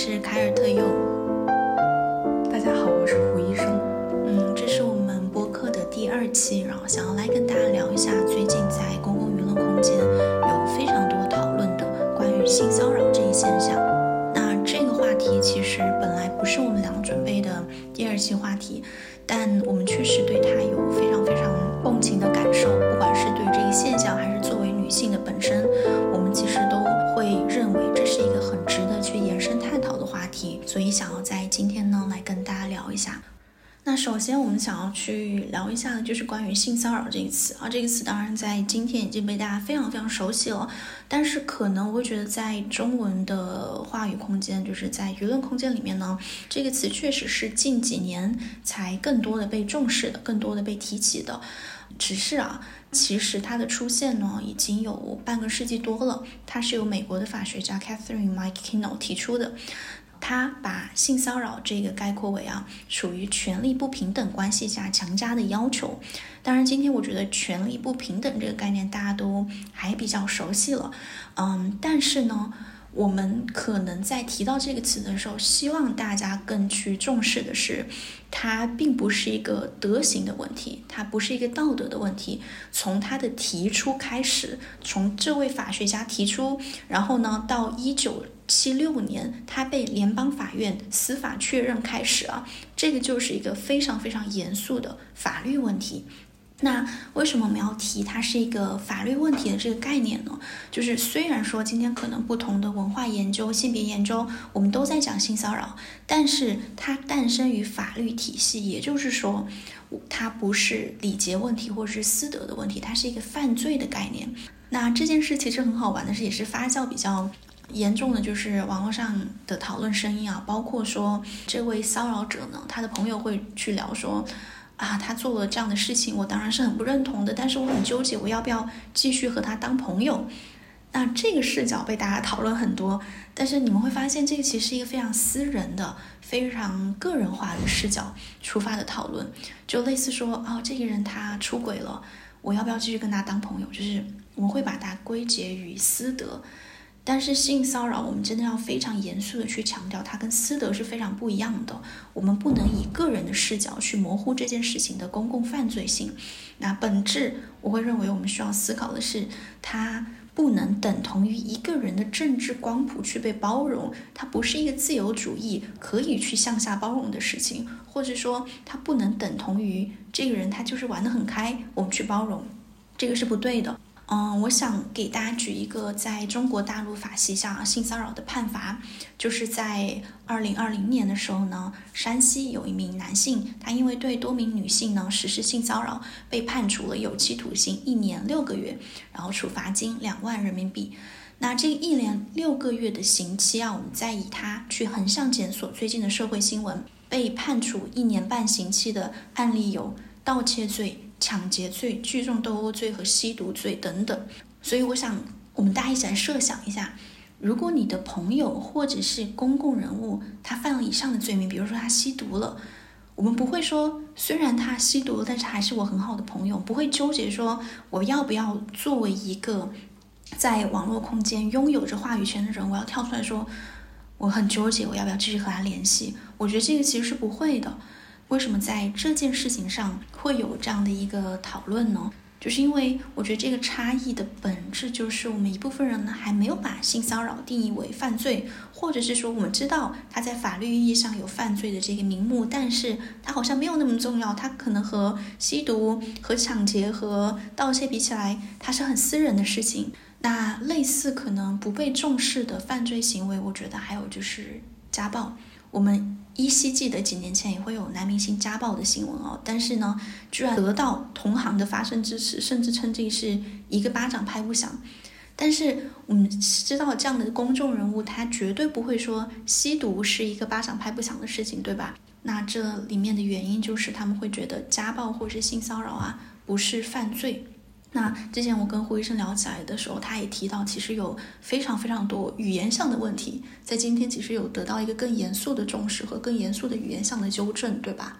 是凯尔特佑。大家好，我是胡医生。嗯，这是我们播客的第二期，然后想要来跟大家聊一下最近在公共舆论空间有非常多讨论的关于性骚扰这一现象。那这个话题其实本来不是我们俩准备的第二期话题，但我们确实对它有非那首先我们想要去聊一下的就是关于性骚扰这个词啊，这个词当然在今天已经被大家非常非常熟悉了，但是可能我会觉得在中文的话语空间，就是在舆论空间里面呢，这个词确实是近几年才更多的被重视的，更多的被提起的。只是啊，其实它的出现呢已经有半个世纪多了，它是由美国的法学家 Catherine McKinnell 提出的。他把性骚扰这个概括为啊，属于权力不平等关系下强加的要求。当然，今天我觉得权力不平等这个概念大家都还比较熟悉了，嗯，但是呢，我们可能在提到这个词的时候，希望大家更去重视的是，它并不是一个德行的问题，它不是一个道德的问题。从它的提出开始，从这位法学家提出，然后呢，到一九。七六年，他被联邦法院司法确认开始啊，这个就是一个非常非常严肃的法律问题。那为什么我们要提它是一个法律问题的这个概念呢？就是虽然说今天可能不同的文化研究、性别研究，我们都在讲性骚扰，但是它诞生于法律体系，也就是说，它不是礼节问题或者是私德的问题，它是一个犯罪的概念。那这件事其实很好玩的是，也是发酵比较。严重的就是网络上的讨论声音啊，包括说这位骚扰者呢，他的朋友会去聊说，啊，他做了这样的事情，我当然是很不认同的，但是我很纠结，我要不要继续和他当朋友？那这个视角被大家讨论很多，但是你们会发现，这个其实是一个非常私人的、非常个人化的视角出发的讨论，就类似说，哦，这个人他出轨了，我要不要继续跟他当朋友？就是我们会把它归结于私德。但是性骚扰，我们真的要非常严肃的去强调，它跟私德是非常不一样的。我们不能以个人的视角去模糊这件事情的公共犯罪性。那本质，我会认为我们需要思考的是，它不能等同于一个人的政治光谱去被包容，它不是一个自由主义可以去向下包容的事情，或者说它不能等同于这个人他就是玩得很开，我们去包容，这个是不对的。嗯，我想给大家举一个在中国大陆法系下性骚扰的判罚，就是在二零二零年的时候呢，山西有一名男性，他因为对多名女性呢实施性骚扰，被判处了有期徒刑一年六个月，然后处罚金两万人民币。那这一年六个月的刑期啊，我们再以他去横向检索最近的社会新闻，被判处一年半刑期的案例有盗窃罪。抢劫罪、聚众斗殴罪和吸毒罪等等，所以我想我们大家一起来设想一下，如果你的朋友或者是公共人物他犯了以上的罪名，比如说他吸毒了，我们不会说虽然他吸毒了，但是还是我很好的朋友，不会纠结说我要不要作为一个在网络空间拥有着话语权的人，我要跳出来说我很纠结，我要不要继续和他联系？我觉得这个其实是不会的。为什么在这件事情上会有这样的一个讨论呢？就是因为我觉得这个差异的本质就是我们一部分人呢还没有把性骚扰定义为犯罪，或者是说我们知道它在法律意义上有犯罪的这个名目，但是它好像没有那么重要，它可能和吸毒、和抢劫、和盗窃比起来，它是很私人的事情。那类似可能不被重视的犯罪行为，我觉得还有就是家暴。我们依稀记得几年前也会有男明星家暴的新闻哦，但是呢，居然得到同行的发声支持，甚至称这是一个巴掌拍不响。但是我们知道这样的公众人物，他绝对不会说吸毒是一个巴掌拍不响的事情，对吧？那这里面的原因就是他们会觉得家暴或是性骚扰啊不是犯罪。那之前我跟胡医生聊起来的时候，他也提到，其实有非常非常多语言上的问题，在今天其实有得到一个更严肃的重视和更严肃的语言上的纠正，对吧？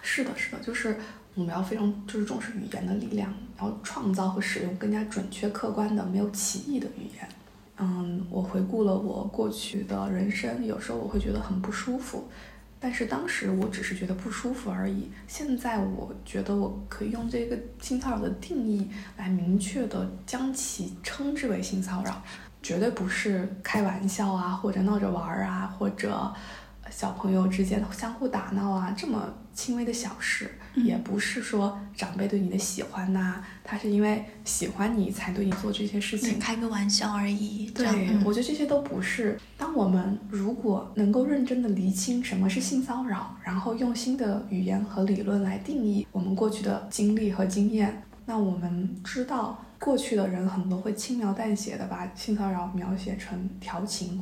是的，是的，就是我们要非常就是重视语言的力量，然后创造和使用更加准确、客观的、没有歧义的语言。嗯，我回顾了我过去的人生，有时候我会觉得很不舒服，但是当时我只是觉得不舒服而已。现在我觉得我可以用这个性骚扰的定义来明确的将其称之为性骚扰，绝对不是开玩笑啊，或者闹着玩儿啊，或者小朋友之间相互打闹啊这么轻微的小事。也不是说长辈对你的喜欢呐，他是因为喜欢你才对你做这些事情，开个玩笑而已。对，我觉得这些都不是。当我们如果能够认真的厘清什么是性骚扰，然后用新的语言和理论来定义我们过去的经历和经验，那我们知道过去的人很多会轻描淡写的把性骚扰描写成调情，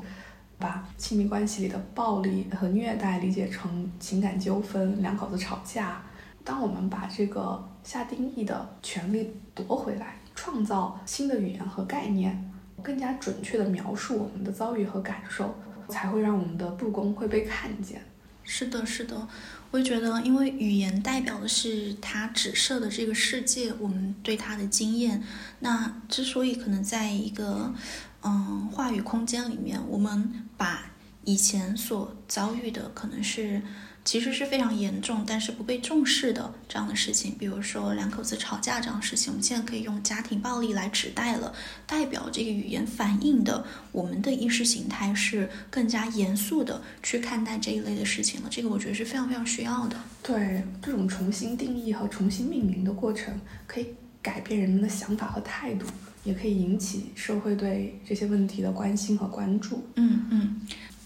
把亲密关系里的暴力和虐待理解成情感纠纷，两口子吵架。当我们把这个下定义的权利夺回来，创造新的语言和概念，更加准确地描述我们的遭遇和感受，才会让我们的不公会被看见。是的，是的，我也觉得，因为语言代表的是它指涉的这个世界，我们对它的经验。那之所以可能在一个嗯话语空间里面，我们把以前所遭遇的可能是。其实是非常严重，但是不被重视的这样的事情，比如说两口子吵架这样的事情，我们现在可以用家庭暴力来指代了，代表这个语言反映的我们的意识形态是更加严肃的去看待这一类的事情了。这个我觉得是非常非常需要的。对，这种重新定义和重新命名的过程，可以改变人们的想法和态度，也可以引起社会对这些问题的关心和关注。嗯嗯。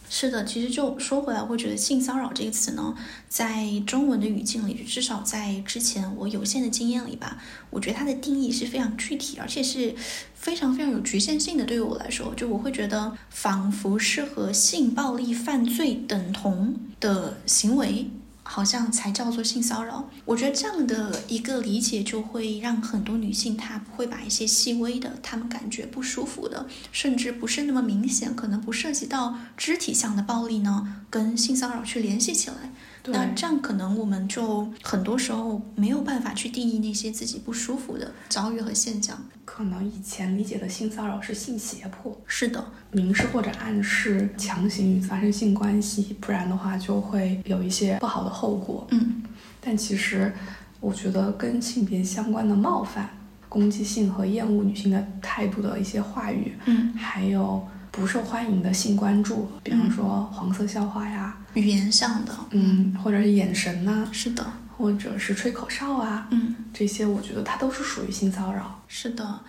是的，其实就说回来，我会觉得性骚扰这个词呢，在中文的语境里，至少在之前我有限的经验里吧，我觉得它的定义是非常具体，而且是非常非常有局限性的。对于我来说，就我会觉得，仿佛是和性暴力犯罪等同的行为。好像才叫做性骚扰。我觉得这样的一个理解就会让很多女性她不会把一些细微的、她们感觉不舒服的，甚至不是那么明显、可能不涉及到肢体上的暴力呢，跟性骚扰去联系起来。那这样可能我们就很多时候没有办法去定义那些自己不舒服的遭遇和现象。可能以前理解的性骚扰是性胁迫，是的，明示或者暗示强行与发生性关系，不然的话就会有一些不好的后果。嗯，但其实我觉得跟性别相关的冒犯、攻击性和厌恶女性的态度的一些话语，嗯，还有不受欢迎的性关注，比方说黄色笑话呀，语言上的，嗯，或者是眼神呐，是的。或者是吹口哨啊，嗯，这些我觉得它都是属于性骚扰。是的，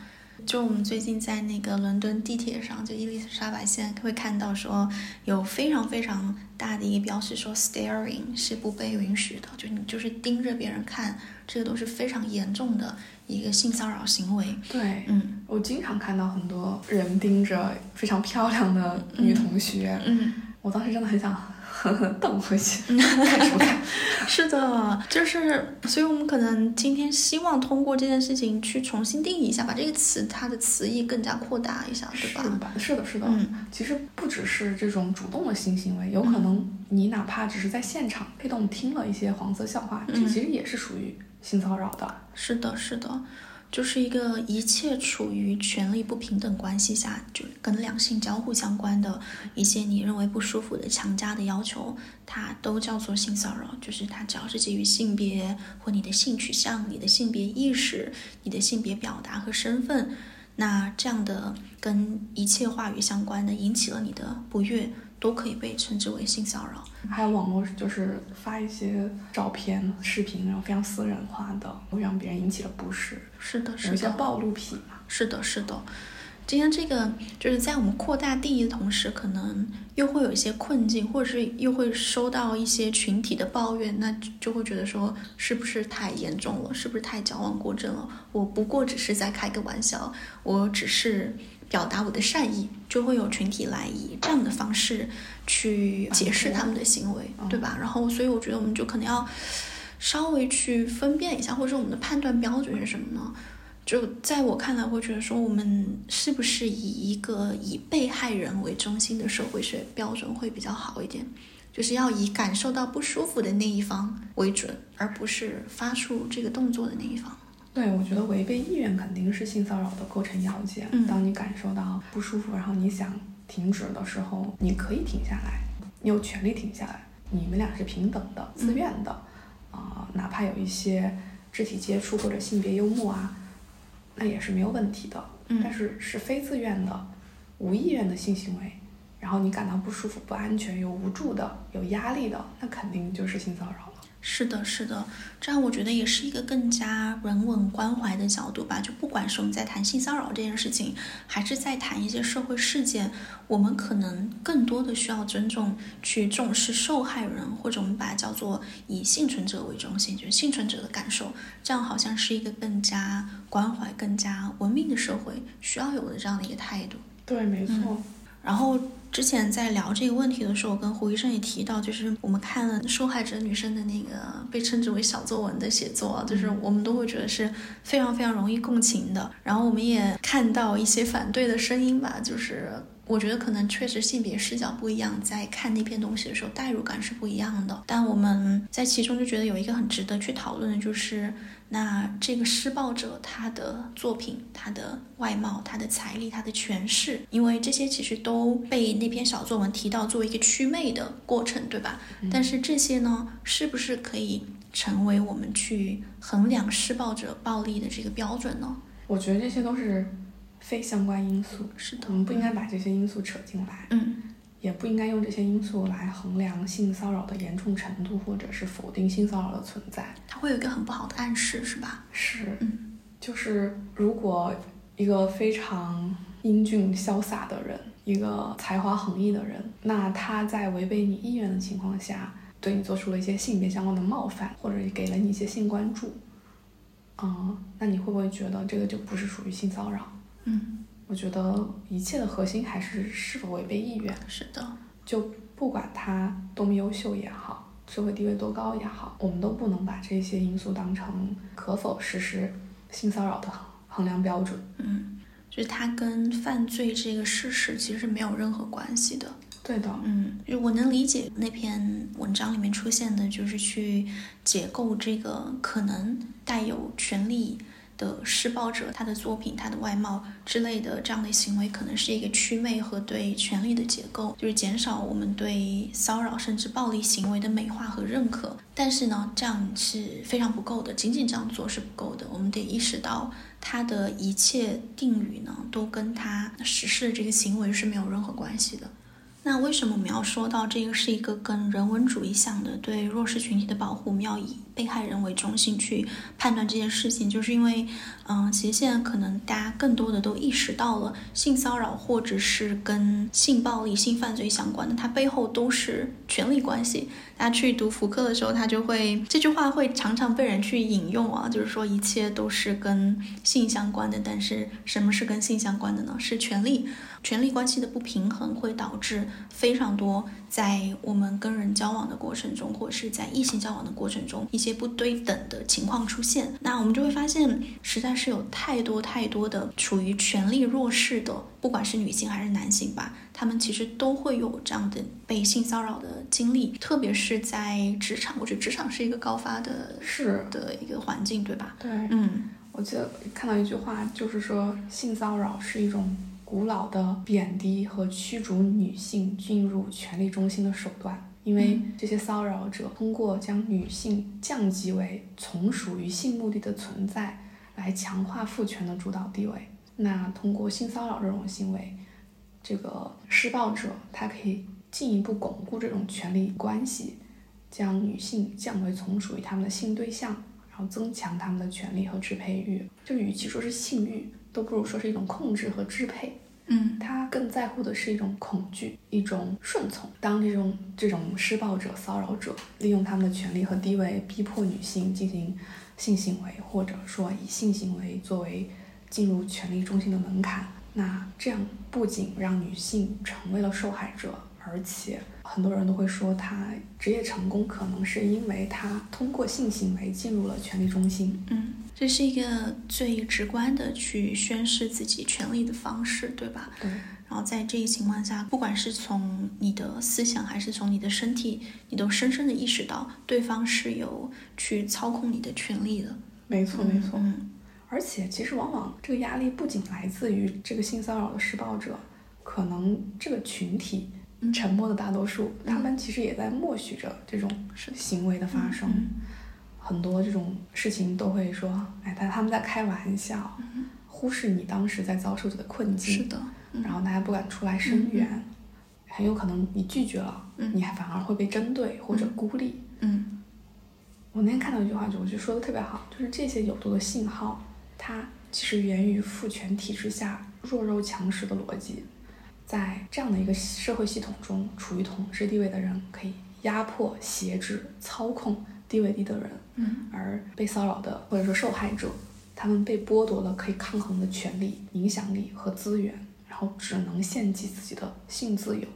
就我们最近在那个伦敦地铁上，就伊丽莎白线会看到说有非常非常大的一个标识，说 staring 是不被允许的，就你就是盯着别人看，这个都是非常严重的一个性骚扰行为。对，嗯，我经常看到很多人盯着非常漂亮的女同学，嗯，我当时真的很想。瞪回去，看什么看？是的，就是，所以我们可能今天希望通过这件事情去重新定义一下，把这个词它的词义更加扩大一下，对吧？是的，是的，是的。嗯，其实不只是这种主动的性行为，有可能你哪怕只是在现场被动听了一些黄色笑话，这其实也是属于性骚扰的。是的，是的。就是一个一切处于权力不平等关系下，就跟两性交互相关的一些你认为不舒服的强加的要求，它都叫做性骚扰。就是它只要是基于性别或你的性取向、你的性别意识、你的性别表达和身份，那这样的跟一切话语相关的，引起了你的不悦。都可以被称之为性骚扰，还有网络就是发一些照片、视频，然后非常私人化的，会让别人引起了不适。是的，是的，有些暴露癖嘛。是的，是的。今天这个就是在我们扩大定义的同时，可能又会有一些困境，或者是又会收到一些群体的抱怨，那就会觉得说是不是太严重了，是不是太矫枉过正了？我不过只是在开个玩笑，我只是。表达我的善意，就会有群体来以这样的方式去解释他们的行为，对吧？然后，所以我觉得我们就可能要稍微去分辨一下，或者说我们的判断标准是什么呢？就在我看来，会觉得说我们是不是以一个以被害人为中心的社会学标准会比较好一点？就是要以感受到不舒服的那一方为准，而不是发出这个动作的那一方。对，我觉得违背意愿肯定是性骚扰的构成要件。嗯当你感受到不舒服，然后你想停止的时候，你可以停下来，你有权利停下来。你们俩是平等的、自愿的，啊、哪怕有一些肢体接触或者性别幽默啊，那也是没有问题的。嗯但是是非自愿的、无意愿的性行为，然后你感到不舒服、不安全、有无助的、有压力的，那肯定就是性骚扰了。是的，是的，这样我觉得也是一个更加人文关怀的角度吧。就不管是我们在谈性骚扰这件事情，还是在谈一些社会事件，我们可能更多的需要尊重、去重视受害人，或者我们把它叫做以幸存者为中心，就是幸存者的感受，这样好像是一个更加关怀、更加文明的社会需要有的这样的一个态度。对，没错。嗯然后之前在聊这个问题的时候，我跟胡医生也提到，就是我们看了受害者女生的那个被称之为小作文的写作，就是我们都会觉得是非常非常容易共情的。然后我们也看到一些反对的声音吧，就是我觉得可能确实性别视角不一样，在看那篇东西的时候代入感是不一样的。但我们在其中就觉得有一个很值得去讨论的，就是那这个施暴者他的作品、他的外貌、他的财力、他的权势，因为这些其实都被那篇小作文提到作为一个祛魅的过程，对吧？但是这些呢，是不是可以成为我们去衡量施暴者暴力的这个标准呢？我觉得这些都是非相关因素，是的我，们不应该把这些因素扯进来，嗯也不应该用这些因素来衡量性骚扰的严重程度，或者是否定性骚扰的存在。它会有一个很不好的暗示，是吧？是，嗯就是如果一个非常英俊潇洒的人，一个才华横溢的人，那他在违背你意愿的情况下，对你做出了一些性别相关的冒犯，或者给了你一些性关注，嗯，那你会不会觉得这个就不是属于性骚扰？嗯，我觉得一切的核心还是是否违背意愿。是的，就不管他多么优秀也好，社会地位多高也好，我们都不能把这些因素当成可否实施性骚扰的衡量标准。嗯，就是它跟犯罪这个事实其实是没有任何关系的。对的，嗯，就我能理解那篇文章里面出现的，就是去解构这个可能带有权力的施暴者他的作品、他的外貌之类的这样的行为，可能是一个祛魅和对权力的解构，就是减少我们对骚扰甚至暴力行为的美化和认可。但是呢，这样是非常不够的，仅仅这样做是不够的，我们得意识到。他的一切定语呢，都跟他实施的这个行为是没有任何关系的。那为什么我们要说到这个是一个跟人文主义向的对弱势群体的保护？我们要以被害人为中心去判断这件事情，就是因为，嗯，其实现在可能大家更多的都意识到了，性骚扰或者是跟性暴力、性犯罪相关的，它背后都是权力关系。大家去读福克的时候，他就会这句话会常常被人去引用啊，就是说一切都是跟性相关的。但是什么是跟性相关的呢？是权力，权力关系的不平衡会导致非常多在我们跟人交往的过程中，或者是在异性交往的过程中，一些不对等的情况出现。那我们就会发现，实在是有太多太多的处于权力弱势的，不管是女性还是男性吧。他们其实都会有这样的被性骚扰的经历，特别是在职场，我觉得职场是一个高发的是的一个环境，对吧？对，嗯我记得看到一句话，就是说性骚扰是一种古老的贬低和驱逐女性进入权力中心的手段。因为这些骚扰者通过将女性降级为从属于性目的的存在，来强化父权的主导地位。那通过性骚扰这种行为，这个施暴者他可以进一步巩固这种权力关系，将女性降为从属于他们的性对象，然后增强他们的权利和支配欲。就与其说是性欲，都不如说是一种控制和支配。嗯他更在乎的是一种恐惧，一种顺从。当这种这种施暴者、骚扰者利用他们的权利和地位，逼迫女性进行性行为，或者说以性行为作为进入权力中心的门槛，那这样不仅让女性成为了受害者，而且很多人都会说，他职业成功可能是因为他通过性行为进入了权力中心。嗯，这是一个最直观的去宣示自己权利的方式，对吧？对，然后在这一情况下，不管是从你的思想还是从你的身体，你都深深的意识到对方是有去操控你的权利的。没错，没错。嗯，而且其实往往这个压力不仅来自于这个性骚扰的施暴者，可能这个群体沉默的大多数，他们其实也在默许着这种行为的发生。很多这种事情都会说，哎，他他们在开玩笑，忽视你当时在遭受着的困境。是的，然后大家不敢出来声援，很有可能你拒绝了，你还反而会被针对或者孤立。嗯，我那天看到一句话，就我觉得说的特别好，就是这些有毒的信号，它其实源于父权体制下弱肉强食的逻辑，在这样的一个社会系统中，处于统治地位的人可以压迫、挟制、操控。地位低的人，嗯，而被骚扰的或者说受害者，他们被剥夺了可以抗衡的权利、影响力和资源，然后只能献祭自己的性自由。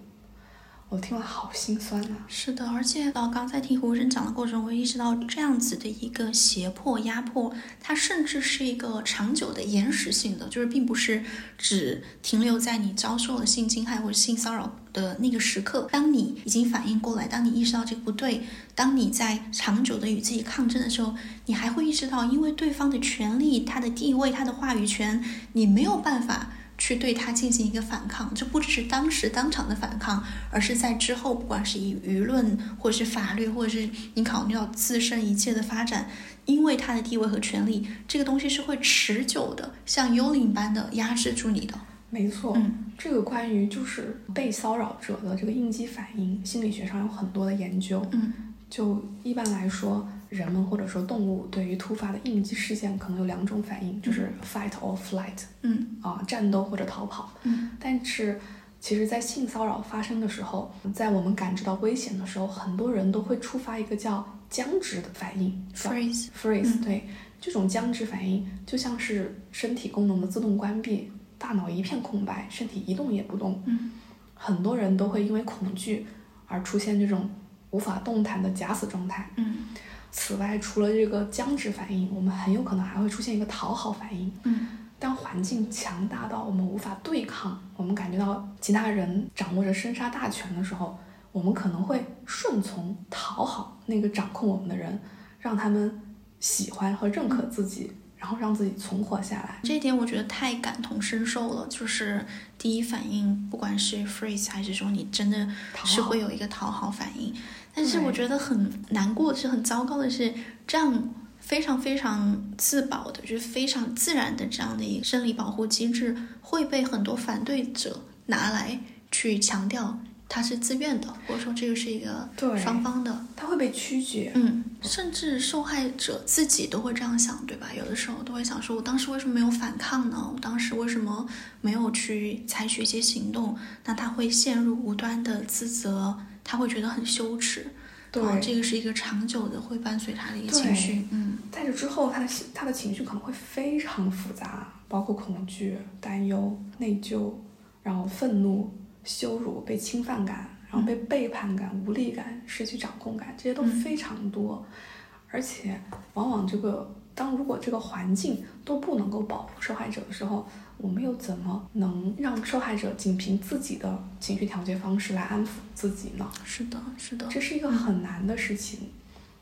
我听了好心酸啊！是的，而且老刚才听胡生讲的过程，我意识到这样子的一个胁迫、压迫，它甚至是一个长久的延时性的，就是并不是只停留在你遭受了性侵害或者性骚扰的那个时刻。当你已经反应过来，当你意识到这个不对，当你在长久的与自己抗争的时候，你还会意识到，因为对方的权利、他的地位、他的话语权，你没有办法。去对他进行一个反抗，就不只是当时当场的反抗，而是在之后，不管是以舆论，或者是法律，或者是你考虑到自身一切的发展，因为他的地位和权利，这个东西是会持久的，像幽灵般的压制住你的。没错，嗯，这个关于就是被骚扰者的这个应激反应，心理学上有很多的研究。嗯，就一般来说。人们或者说动物对于突发的应激事件可能有两种反应，就是 fight or flight，嗯啊，战斗或者逃跑。嗯，但是其实，在性骚扰发生的时候，在我们感知到危险的时候，很多人都会触发一个叫僵直的反应，freeze，freeze。对，这种僵直反应就像是身体功能的自动关闭，大脑一片空白，身体一动也不动。嗯，很多人都会因为恐惧而出现这种无法动弹的假死状态。嗯。此外，除了这个僵直反应，我们很有可能还会出现一个讨好反应。嗯，当环境强大到我们无法对抗，我们感觉到其他人掌握着生杀大权的时候，我们可能会顺从、讨好那个掌控我们的人，让他们喜欢和认可自己，然后让自己存活下来。这一点我觉得太感同身受了。就是第一反应，不管是 freeze 还是说你真的是会有一个讨好反应。但是我觉得很难过，是很糟糕的是，这样非常非常自保的，就是非常自然的这样的一个生理保护机制，会被很多反对者拿来去强调它是自愿的，或者说这个是一个双方的，它会被曲解。嗯，甚至受害者自己都会这样想，对吧？有的时候都会想说，我当时为什么没有反抗呢？我当时为什么没有去采取一些行动？那他会陷入无端的自责。他会觉得很羞耻，对，这个是一个长久的会伴随他的一个情绪，嗯，在这之后，他的他的情绪可能会非常复杂，包括恐惧、担忧、内疚，然后愤怒、羞辱、被侵犯感，然后被背叛感、无力感、失去掌控感，这些都非常多，而且往往这个当如果这个环境都不能够保护受害者的时候。我们又怎么能让受害者仅凭自己的情绪调节方式来安抚自己呢？是的，是的，这是一个很难的事情。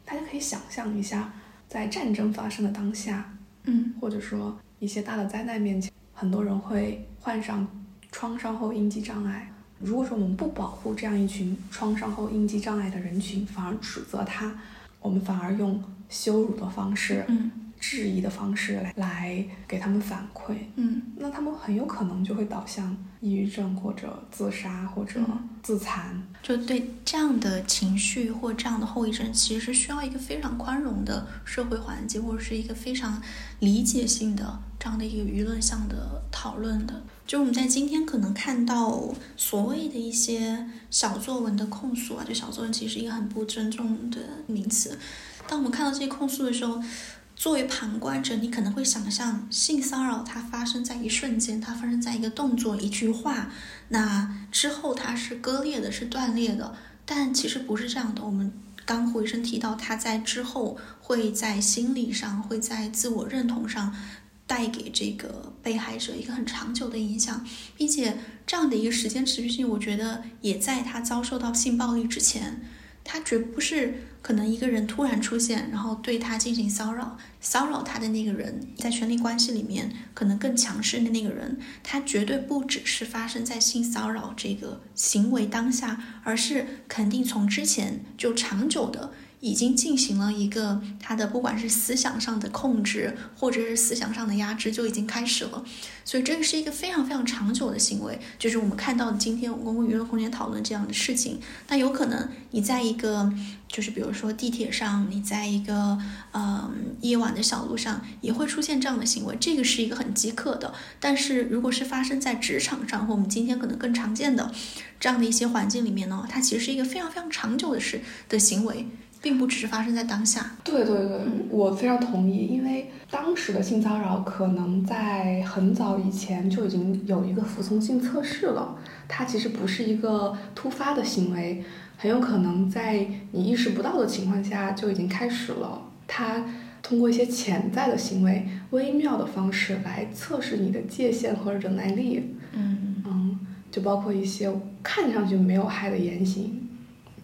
大家可以想象一下，在战争发生的当下，嗯，或者说一些大的灾难面前，很多人会患上创伤后应激障碍。如果说我们不保护这样一群创伤后应激障碍的人群，反而指责他，我们反而用羞辱的方式，嗯。质疑的方式来来给他们反馈，嗯，那他们很有可能就会导向抑郁症或者自杀或者自残。就对这样的情绪或这样的后遗症，其实是需要一个非常宽容的社会环境，或者是一个非常理解性的这样的一个舆论向的讨论的。就我们在今天可能看到所谓的一些小作文的控诉啊，就小作文其实是一个很不尊重的名词。当我们看到这些控诉的时候，作为旁观者，你可能会想象性骚扰它发生在一瞬间，它发生在一个动作、一句话，那之后它是割裂的，是断裂的。但其实不是这样的。我们刚胡医生提到，他在之后会在心理上、会在自我认同上带给这个被害者一个很长久的影响，并且这样的一个时间持续性，我觉得也在他遭受到性暴力之前。他绝不是可能一个人突然出现，然后对他进行骚扰，骚扰他的那个人，在权力关系里面可能更强势的那个人，他绝对不只是发生在性骚扰这个行为当下，而是肯定从之前就长久的。已经进行了一个他的不管是思想上的控制，或者是思想上的压制，就已经开始了。所以这个是一个非常非常长久的行为，就是我们看到的今天公共娱乐空间讨论这样的事情。那有可能你在一个，就是比如说地铁上，你在一个嗯夜晚的小路上，也会出现这样的行为。这个是一个很饥渴的。但是如果是发生在职场上，或我们今天可能更常见的这样的一些环境里面呢，它其实是一个非常非常长久的事的行为。并不只是发生在当下。对对对，我非常同意，因为当时的性骚扰可能在很早以前就已经有一个服从性测试了，它其实不是一个突发的行为，很有可能在你意识不到的情况下就已经开始了。它通过一些潜在的行为、微妙的方式来测试你的界限和忍耐力。嗯嗯，就包括一些看上去没有害的言行。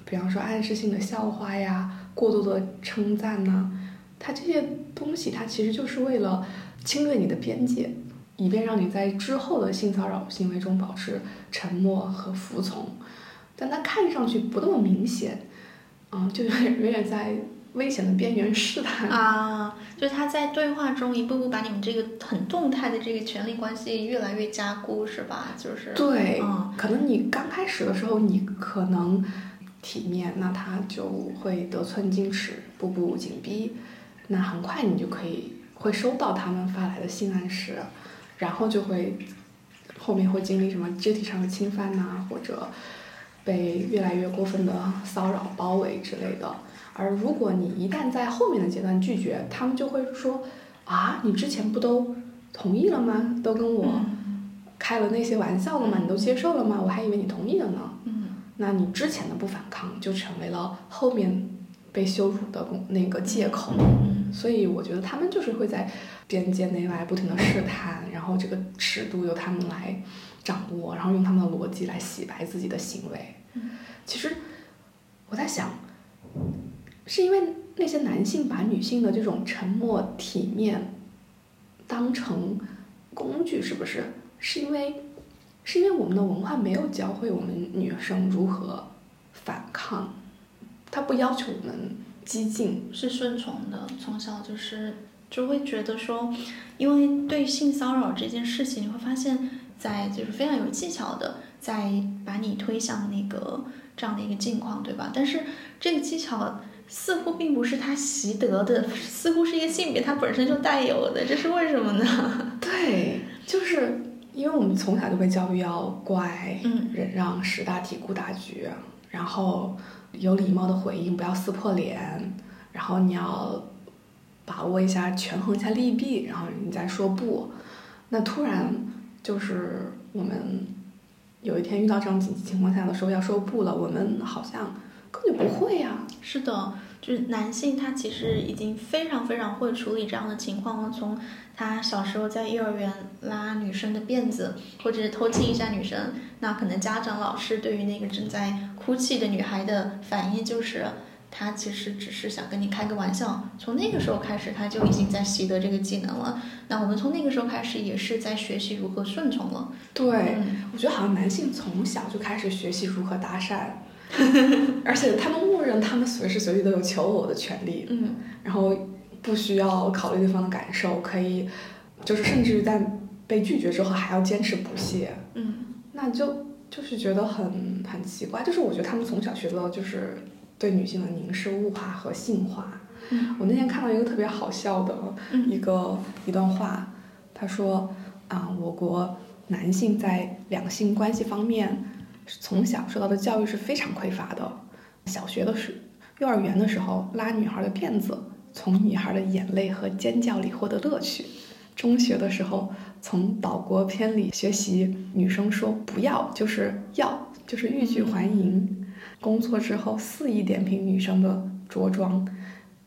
比方说暗示性的笑话呀，过度的称赞呐，它这些东西，它其实就是为了侵略你的边界，以便让你在之后的性骚扰行为中保持沉默和服从。但它看上去不那么明显，嗯，就有点有点在危险的边缘试探啊。就是他在对话中一步步把你们这个很动态的这个权力关系越来越加固，是吧？就是对，可能你刚开始的时候，你可能。体面，那他就会得寸进尺，步步紧逼。那很快你就可以会收到他们发来的性暗示，然后就会后面会经历什么肢体上的侵犯呐，或者被越来越过分的骚扰包围之类的。而如果你一旦在后面的阶段拒绝，他们就会说啊，你之前不都同意了吗？都跟我开了那些玩笑了吗？你都接受了吗？我还以为你同意了呢。那你之前的不反抗就成为了后面被羞辱的那个借口，所以我觉得他们就是会在边界内外不停的试探，然后这个尺度由他们来掌握，然后用他们的逻辑来洗白自己的行为。其实我在想，是因为那些男性把女性的这种沉默体面当成工具，是不是？是因为？是因为我们的文化没有教会我们女生如何反抗，他不要求我们激进，是顺从的。从小就是就会觉得说，因为对性骚扰这件事情，你会发现在就是非常有技巧的，在把你推向那个这样的一个境况，对吧？但是这个技巧似乎并不是他习得的，似乎是一个性别他本身就带有的，这是为什么呢？对，就是。因为我们从小就被教育要乖、忍让、识大体、顾大局，然后有礼貌的回应，不要撕破脸，然后你要把握一下、权衡一下利弊，然后你再说不。那突然就是我们有一天遇到这种紧急情况下的时候要说不了，我们好像根本就不会呀。是的。就是男性，他其实已经非常非常会处理这样的情况了。从他小时候在幼儿园拉女生的辫子，或者是偷亲一下女生，那可能家长、老师对于那个正在哭泣的女孩的反应就是，他其实只是想跟你开个玩笑。从那个时候开始，他就已经在习得这个技能了。那我们从那个时候开始，也是在学习如何顺从了。对，我觉得好像男性从小就开始学习如何搭讪。而且他们默认他们随时随地都有求偶的权利，嗯，然后不需要考虑对方的感受，可以，就是甚至于在被拒绝之后还要坚持不懈，嗯，那就就是觉得很很奇怪，就是我觉得他们从小学到就是对女性的凝视、物化和性化。我那天看到一个特别好笑的一个一段话，他说啊，我国男性在两性关系方面。从小受到的教育是非常匮乏的。小学的时，幼儿园的时候拉女孩的辫子，从女孩的眼泪和尖叫里获得乐趣。中学的时候，从岛国片里学习女生说不要就是要，就是欲拒还迎。工作之后肆意点评女生的着装，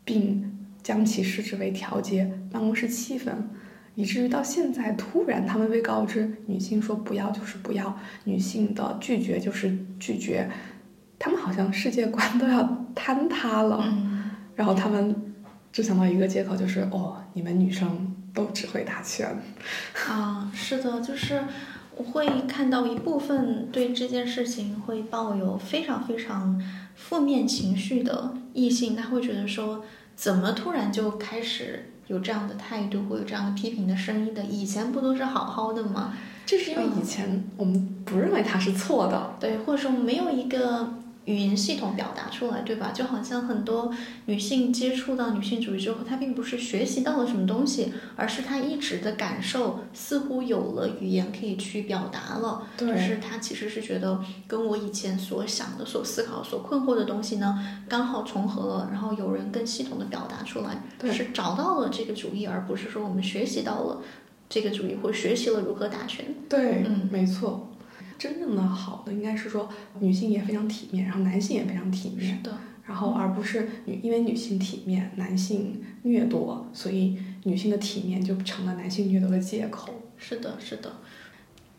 并将其视之为调节办公室气氛。以至于到现在，突然他们被告知，女性说不要就是不要，女性的拒绝就是拒绝，他们好像世界观都要坍塌了，嗯然后他们就想到一个借口，就是哦，你们女生都只会打拳。啊，是的，就是我会看到一部分对这件事情会抱有非常非常负面情绪的异性，他会觉得说，怎么突然就开始有这样的态度，会有这样的批评的声音的？以前不都是好好的吗？这是因为以前我们不认为他是错的，对，或者说没有一个语言系统表达出来，对吧？就好像很多女性接触到女性主义之后，她并不是学习到了什么东西，而是她一直的感受似乎有了语言可以去表达了。对就是她其实是觉得跟我以前所想的、所思考、所困惑的东西呢，刚好重合了，然后有人更系统的表达出来，对是找到了这个主义，而不是说我们学习到了这个主义，或学习了如何打拳。对，嗯没错。真正的好的应该是说女性也非常体面，然后男性也非常体面，是的，然后而不是女因为女性体面，男性掠夺，所以女性的体面就成了男性掠夺的借口。是的，是的。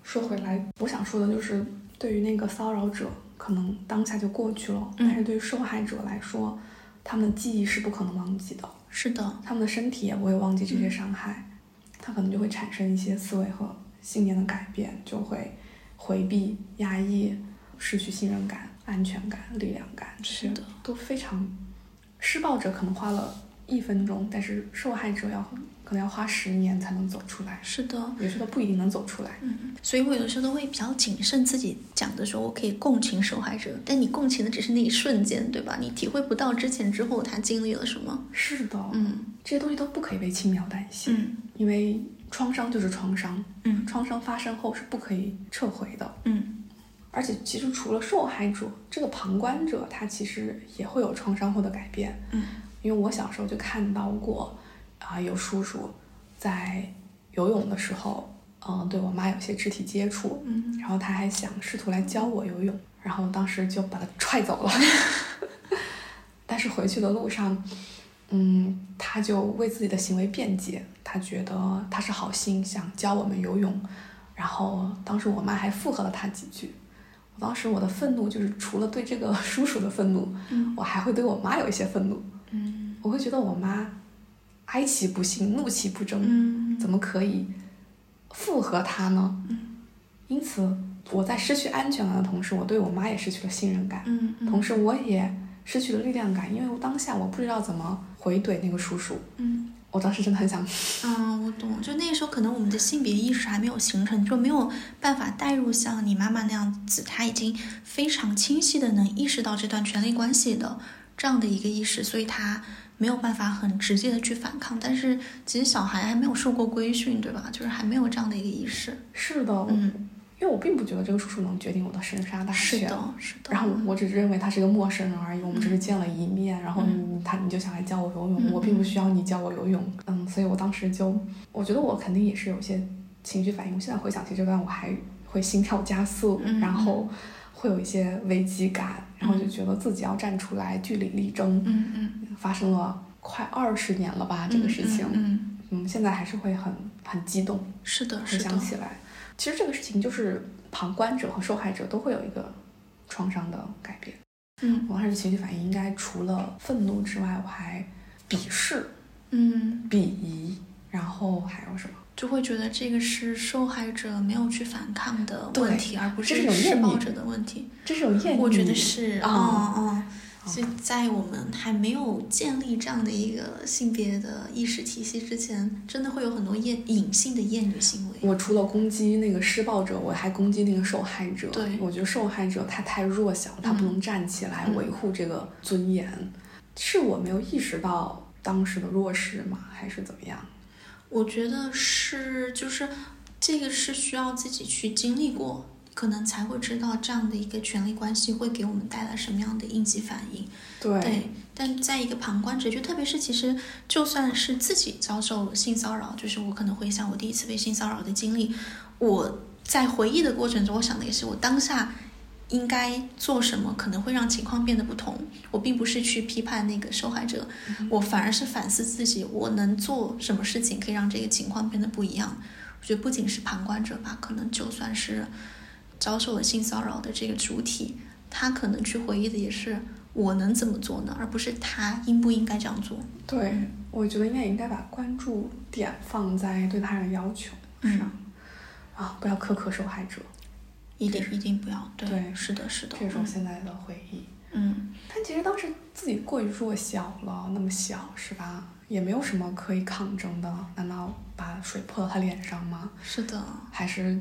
说回来，我想说的就是，对于那个骚扰者，可能当下就过去了，嗯但是对于受害者来说，他们的记忆是不可能忘记的，是的，他们的身体也不会忘记这些伤害，他可能就会产生一些思维和信念的改变，就会回避、压抑、失去信任感、安全感、力量感，这些是的都非常。施暴者可能花了一分钟，但是受害者要可能要花十年才能走出来，是的。有时候不一定能走出来。嗯，所以我有的时候都会比较谨慎，自己讲的时候，我可以共情受害者，但你共情的只是那一瞬间，对吧？你体会不到之前之后他经历了什么。是的，嗯这些东西都不可以被轻描淡写，嗯因为创伤就是创伤，嗯创伤发生后是不可以撤回的。嗯而且，其实除了受害者，这个旁观者他其实也会有创伤后的改变。嗯，因为我小时候就看到过，啊、有叔叔在游泳的时候，嗯、对我妈有些肢体接触，嗯然后他还想试图来教我游泳，然后当时就把他踹走了。但是回去的路上，嗯，他就为自己的行为辩解，他觉得他是好心想教我们游泳，然后当时我妈还附和了他几句。我当时我的愤怒就是除了对这个 叔叔的愤怒，嗯。我还会对我妈有一些愤怒。嗯。我会觉得我妈哀其不幸，怒其不争，嗯。怎么可以附和他呢？嗯。因此，我在失去安全感的同时，我对我妈也失去了信任感，嗯同时我也失去了力量感，因为我当下我不知道怎么回怼那个叔叔。嗯我当时真的很想，嗯，我懂。就那个时候，可能我们的性别意识还没有形成，就没有办法带入像你妈妈那样子，她已经非常清晰的能意识到这段权力关系的这样的一个意识，所以她没有办法很直接的去反抗。但是其实小孩还没有受过规训，对吧？就是还没有这样的一个意识。是的，嗯，因为我并不觉得这个叔叔能决定我的生杀大权。是的，是的。然后我只是认为他是个陌生人而已，我们只是见了一面，然后他你就想来教我游泳，嗯我并不需要你教我游泳，嗯，所以我当时就，我觉得我肯定也是有些情绪反应，我现在回想起这段，我还会心跳加速，嗯然后会有一些危机感，然后就觉得自己要站出来据理力争，嗯嗯，发生了快二十年了吧，这个事情，嗯，嗯。嗯，现在还是会很很激动，是的，回是的想。起来，其实这个事情就是旁观者和受害者都会有一个创伤的改变。嗯我当时情绪反应应该除了愤怒之外，我还鄙视、嗯，鄙夷，然后还有什么？就会觉得这个是受害者没有去反抗的问题，而不这是施暴者的问题。这是有厌女，我觉得是，啊嗯嗯。所以在我们还没有建立这样的一个性别的意识体系之前，真的会有很多厌隐性的厌女行为。我除了攻击那个施暴者，我还攻击那个受害者。对我觉得受害者他太弱小，他不能站起来嗯维护这个尊严。是我没有意识到当时的弱势吗？还是怎么样？我觉得是，就是这个是需要自己去经历过，可能才会知道这样的一个权力关系会给我们带来什么样的应激反应。对，对，但在一个旁观者，就特别是其实就算是自己遭受性骚扰，就是我可能回想我第一次被性骚扰的经历，我在回忆的过程中，我想的也是我当下应该做什么，可能会让情况变得不同。我并不是去批判那个受害者，我反而是反思自己，我能做什么事情可以让这个情况变得不一样。我觉得不仅是旁观者吧，可能就算是遭受了性骚扰的这个主体，他可能去回忆的也是我能怎么做呢？而不是他应不应该这样做。对，我觉得应该应该把关注点放在对他人的要求上，啊，不要苛刻受害者。一定一定不要。对，是的，是的。这是我现在的回忆。嗯，但其实当时自己过于弱小了，那么小是吧？也没有什么可以抗争的，难道把水泼到他脸上吗？是的，还是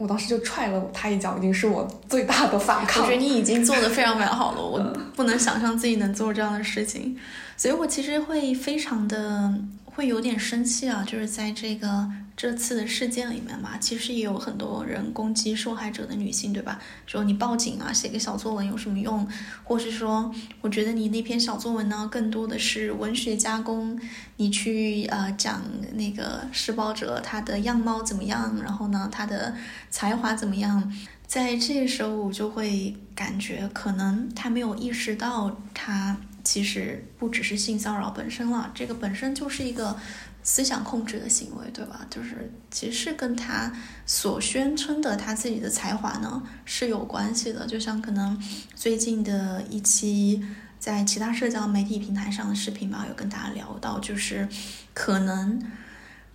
我当时就踹了他一脚，已经是我最大的反抗。我觉得你已经做的非常蛮好了，我不能想象自己能做这样的事情，所以我其实会非常的会有点生气啊，就是在这个。这次的事件里面嘛，其实也有很多人攻击受害者的女性，对吧？说你报警啊，写个小作文有什么用？或是说，我觉得你那篇小作文呢，更多的是文学加工，你去呃讲那个施暴者他的样貌怎么样，然后呢他的才华怎么样？在这时候，我就会感觉可能他没有意识到，他其实不只是性骚扰本身了，这个本身就是一个。思想控制的行为，对吧？就是其实是跟他所宣称的他自己的才华呢是有关系的。就像可能最近的一期在其他社交媒体平台上的视频吧，有跟大家聊到，就是可能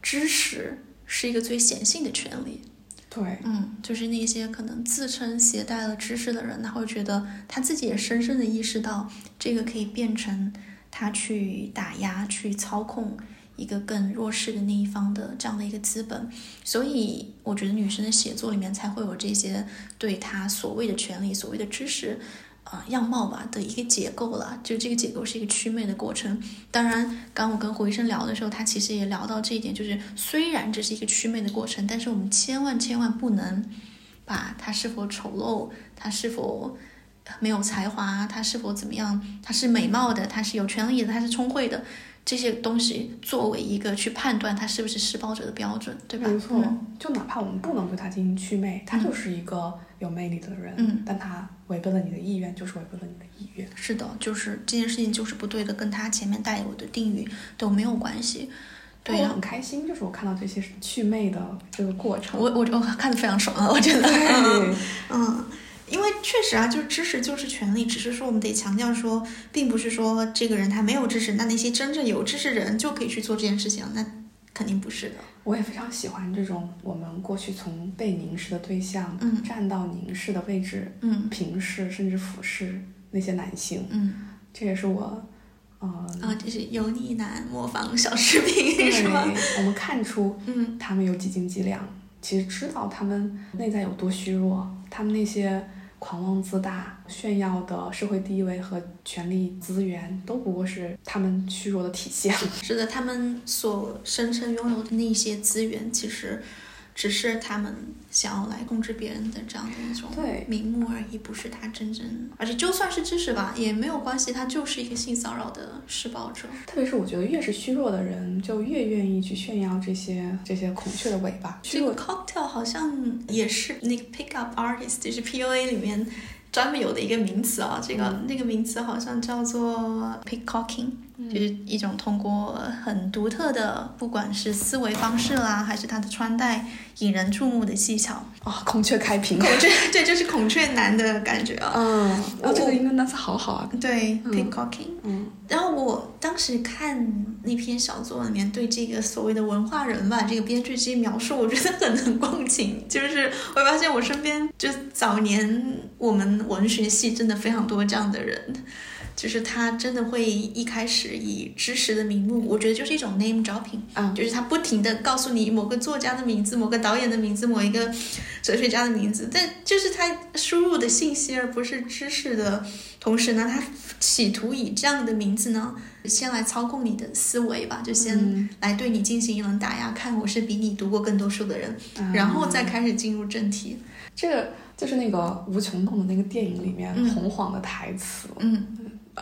知识是一个最显性的权利。对，嗯，就是那些可能自称携带了知识的人，他会觉得他自己也深深的意识到，这个可以变成他去打压、去操控。一个更弱势的那一方的这样的一个资本，所以我觉得女生的写作里面才会有这些对他所谓的权利、所谓的知识，啊样貌吧的一个结构了。就这个结构是一个祛魅的过程。当然，刚我跟胡医生聊的时候，他其实也聊到这一点，就是虽然这是一个祛魅的过程，但是我们千万千万不能把他是否丑陋、他是否没有才华、他是否怎么样、他是美貌的、他是有权利的、他是聪慧的。这些东西作为一个去判断他是不是施暴者的标准，对吧？没错，就哪怕我们不能对他进行祛魅，他就是一个有魅力的人，嗯，但他违背了你的意愿，就是违背了你的意愿。是的，就是这件事情就是不对的，跟他前面带有的定语都没有关系。对我很开心，就是我看到这些祛魅的这个过程，我我我 看的非常爽啊，我觉得，嗯。因为确实啊，就是知识就是权利，只是说我们得强调说，并不是说这个人他没有知识，那那些真正有知识的人就可以去做这件事情，那肯定不是的。我也非常喜欢这种我们过去从被凝视的对象，嗯，站到凝视的位置，嗯，平视甚至俯视那些男性，嗯，这也是我，呃，啊，就是油腻男模仿小视频是吗？我们看出，嗯，他们有几斤几两，其实知道他们内在有多虚弱，他们那些。狂妄自大、炫耀的社会地位和权力资源，都不过是他们虚弱的体现。是的，他们所声称拥有的那些资源，其实。只是他们想要来控制别人的这样的一种名目而已，不是他真正。而且就算是知识吧，也没有关系，他就是一个性骚扰的施暴者。特别是我觉得，越是虚弱的人，就越愿意去炫耀这些这些孔雀的尾巴。这个 cocktail 好像也是那个 pick up artist，就是 PUA 里面专门有的一个名词啊。这个那个名词好像叫做 pickcocking。就是一种通过很独特的，不管是思维方式啦，还是他的穿戴，引人注目的技巧啊，孔雀开屏，孔雀，对，就是孔雀男的感觉啊。嗯，我这个英文单词好好啊。对，pickcocking。嗯。然后我当时看那篇小作文里面对这个所谓的文化人吧，这个编剧这些描述，我觉得很能共情。就是我发现我身边就早年我们文学系真的非常多这样的人。就是他真的会一开始以知识的名目，我觉得就是一种 name dropping，啊，就是他不停的告诉你某个作家的名字、某个导演的名字、某一个哲学家的名字，但就是他输入的信息而不是知识的同时呢，他企图以这样的名字呢，先来操控你的思维吧，就先来对你进行一轮打压，看我是比你读过更多书的人，然后再开始进入正题。这个就是那个无穷动的那个电影里面洪晃的台词，嗯。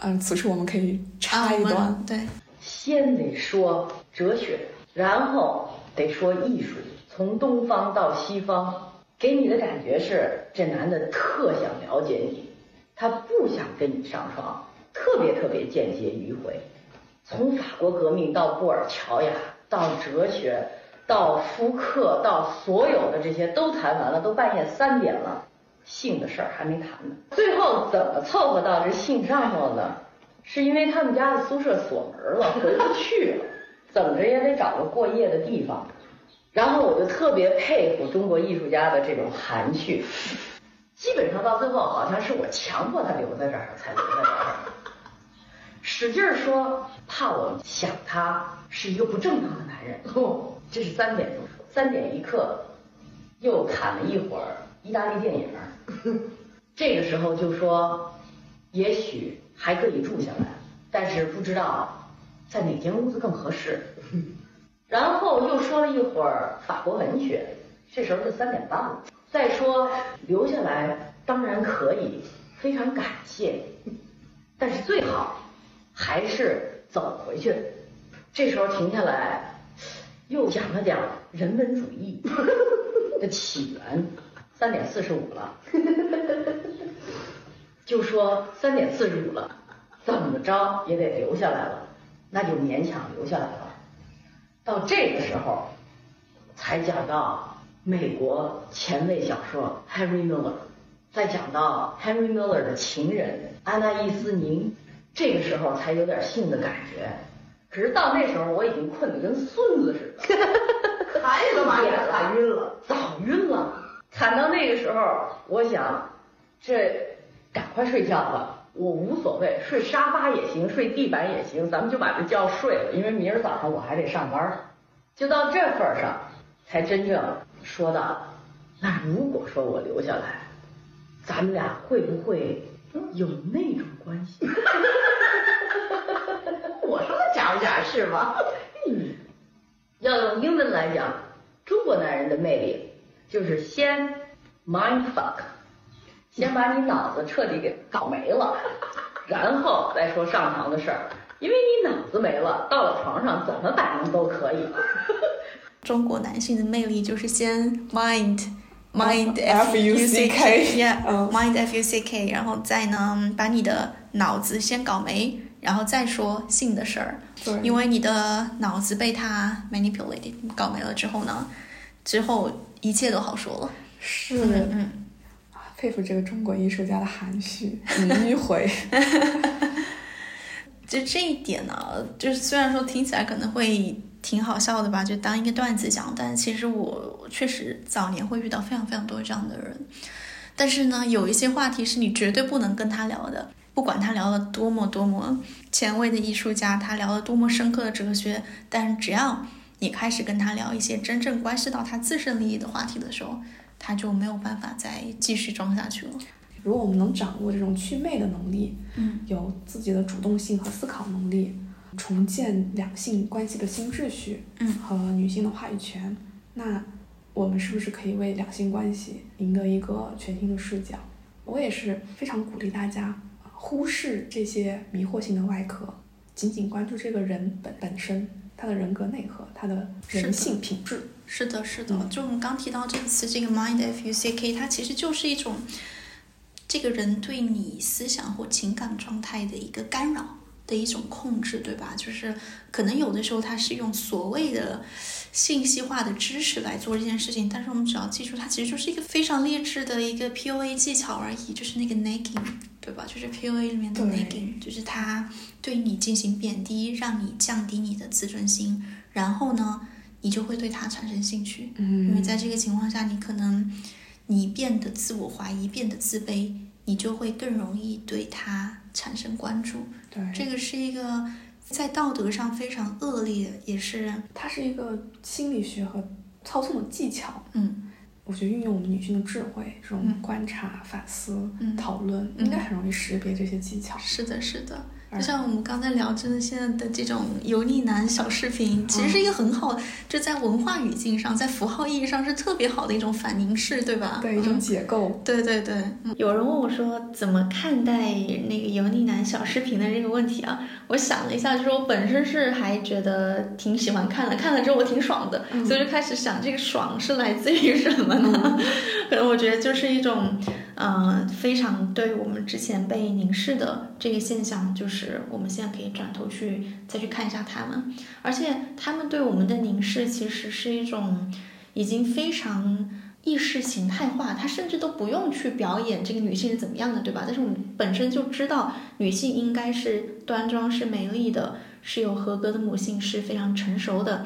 嗯，此处我们可以插一段。对，先得说哲学，然后得说艺术，从东方到西方，给你的感觉是这男的特想了解你，他不想跟你上床，特别特别间接迂回。从法国革命到布尔乔亚，到哲学，到福克，到所有的这些都谈完了，都半夜三点了，性的事儿还没谈呢。最后怎么凑合到这性上头呢？是因为他们家的宿舍锁门了，回不去了，怎么着也得找个过夜的地方。然后我就特别佩服中国艺术家的这种含蓄，基本上到最后好像是我强迫他留在这儿才留在这儿，使劲儿说怕我想他是一个不正当的男人。这是三点钟，三点一刻又砍了一会儿意大利电影，这个时候就说也许还可以住下来，但是不知道在哪间屋子更合适。然后又说了一会儿法国文学，这时候就三点半了。再说留下来当然可以，非常感谢，但是最好还是走回去。这时候停下来，又讲了讲人文主义的起源。三点四十五了，就说三点四十五了，怎么着也得留下来了，那就勉强留下来了。到这个时候，才讲到美国前卫小说 Henry Miller，再讲到 Henry Miller 的情人安娜伊斯宁，这个时候才有点性的感觉。可是到那时候，我已经困得跟孙子似的，还他妈 也喊晕了，早晕了。砍到那个时候，我想，这赶快睡觉吧。我无所谓，睡沙发也行，睡地板也行，咱们就把这觉睡了，因为明儿早上我还得上班。就到这份儿上，才真正说到，那如果说我留下来，咱们俩会不会有那种关系？我说的假不假是吧？嗯，要用英文来讲，中国男人的魅力就是先 mind fuck。先把你脑子彻底给搞没了，然后再说上床的事儿。因为你脑子没了，到了床上怎么摆弄都可以。中国男性的魅力就是先 mind mind f u c k，yeah，mind f u c k，然后再呢把你的脑子先搞没，然后再说性的事儿。对，因为你的脑子被他 manipulated 搞没了之后呢，之后一切都好说了。是，嗯。佩服这个中国艺术家的含蓄 迂回。就这一点呢，就是虽然说听起来可能会挺好笑的吧，就当一个段子讲，但其实我确实早年会遇到非常非常多这样的人。但是呢，有一些话题是你绝对不能跟他聊的，不管他聊了多么多么前卫的艺术家，他聊了多么深刻的哲学，但是只要你开始跟他聊一些真正关系到他自身利益的话题的时候。他就没有办法再继续装下去了。如果我们能掌握这种祛魅的能力，嗯，有自己的主动性和思考能力，重建两性关系的新秩序，嗯，和女性的话语权，那我们是不是可以为两性关系赢得一个全新的视角？我也是非常鼓励大家忽视这些迷惑性的外壳，仅仅关注这个人本本身，他的人格内核，他的人性品质。是的，是的，就我们刚提到这个词，这个 mind f u c k，它其实就是一种这个人对你思想或情感状态的一个干扰的一种控制，对吧？就是可能有的时候他是用所谓的信息化的知识来做这件事情，但是我们只要记住，它其实就是一个非常劣质的一个 PUA 技巧而已，就是那个 nagging，对吧？就是 PUA 里面的 nagging，就是它对你进行贬低，让你降低你的自尊心，然后呢？你就会对它产生兴趣，嗯，因为在这个情况下，你可能你变得自我怀疑，变得自卑，你就会更容易对它产生关注。对，这个是一个在道德上非常恶劣，也是它是一个心理学和操纵的技巧。嗯，我觉得运用我们女性的智慧，这种观察、反思、讨论，应该很容易识别这些技巧。是的，是的。就像我们刚才聊，真的现在的这种油腻男小视频，其实是一个很好，就在文化语境上，在符号意义上是特别好的一种反凝视，对吧？对，一种解构。对对对。有人问我说，怎么看待那个油腻男小视频的这个问题啊？我想了一下，就是我本身是还觉得挺喜欢看的，看了之后我挺爽的，所以就开始想，这个爽是来自于什么呢？可能我觉得就是一种。嗯，非常对我们之前被凝视的这个现象，就是我们现在可以转头去再去看一下他们，而且他们对我们的凝视其实是一种已经非常意识形态化，他甚至都不用去表演这个女性是怎么样的，对吧？但是我们本身就知道，女性应该是端庄、是美丽的，是有合格的母性，是非常成熟的。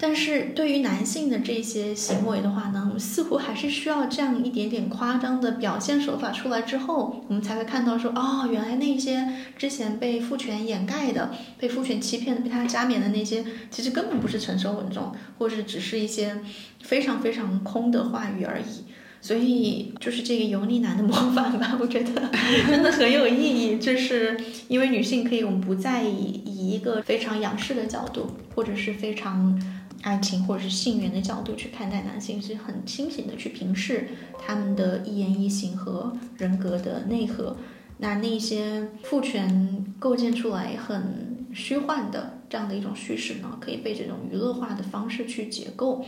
但是对于男性的这些行为的话呢，似乎还是需要这样一点点夸张的表现手法出来之后，我们才会看到说，哦，原来那些之前被父权掩盖的、被父权欺骗的、被他加冕的那些，其实根本不是成熟稳重，或者只是一些非常非常空的话语而已。所以就是这个油腻男的模板吧，我觉得真的很有意义，就是因为女性可以，我们不再以以一个非常仰视的角度，或者是非常。爱情或者是性缘的角度去看待男性，是很清醒的去平视他们的一言一行和人格的内核。那那些父权构建出来很虚幻的这样的一种叙事呢，可以被这种娱乐化的方式去解构，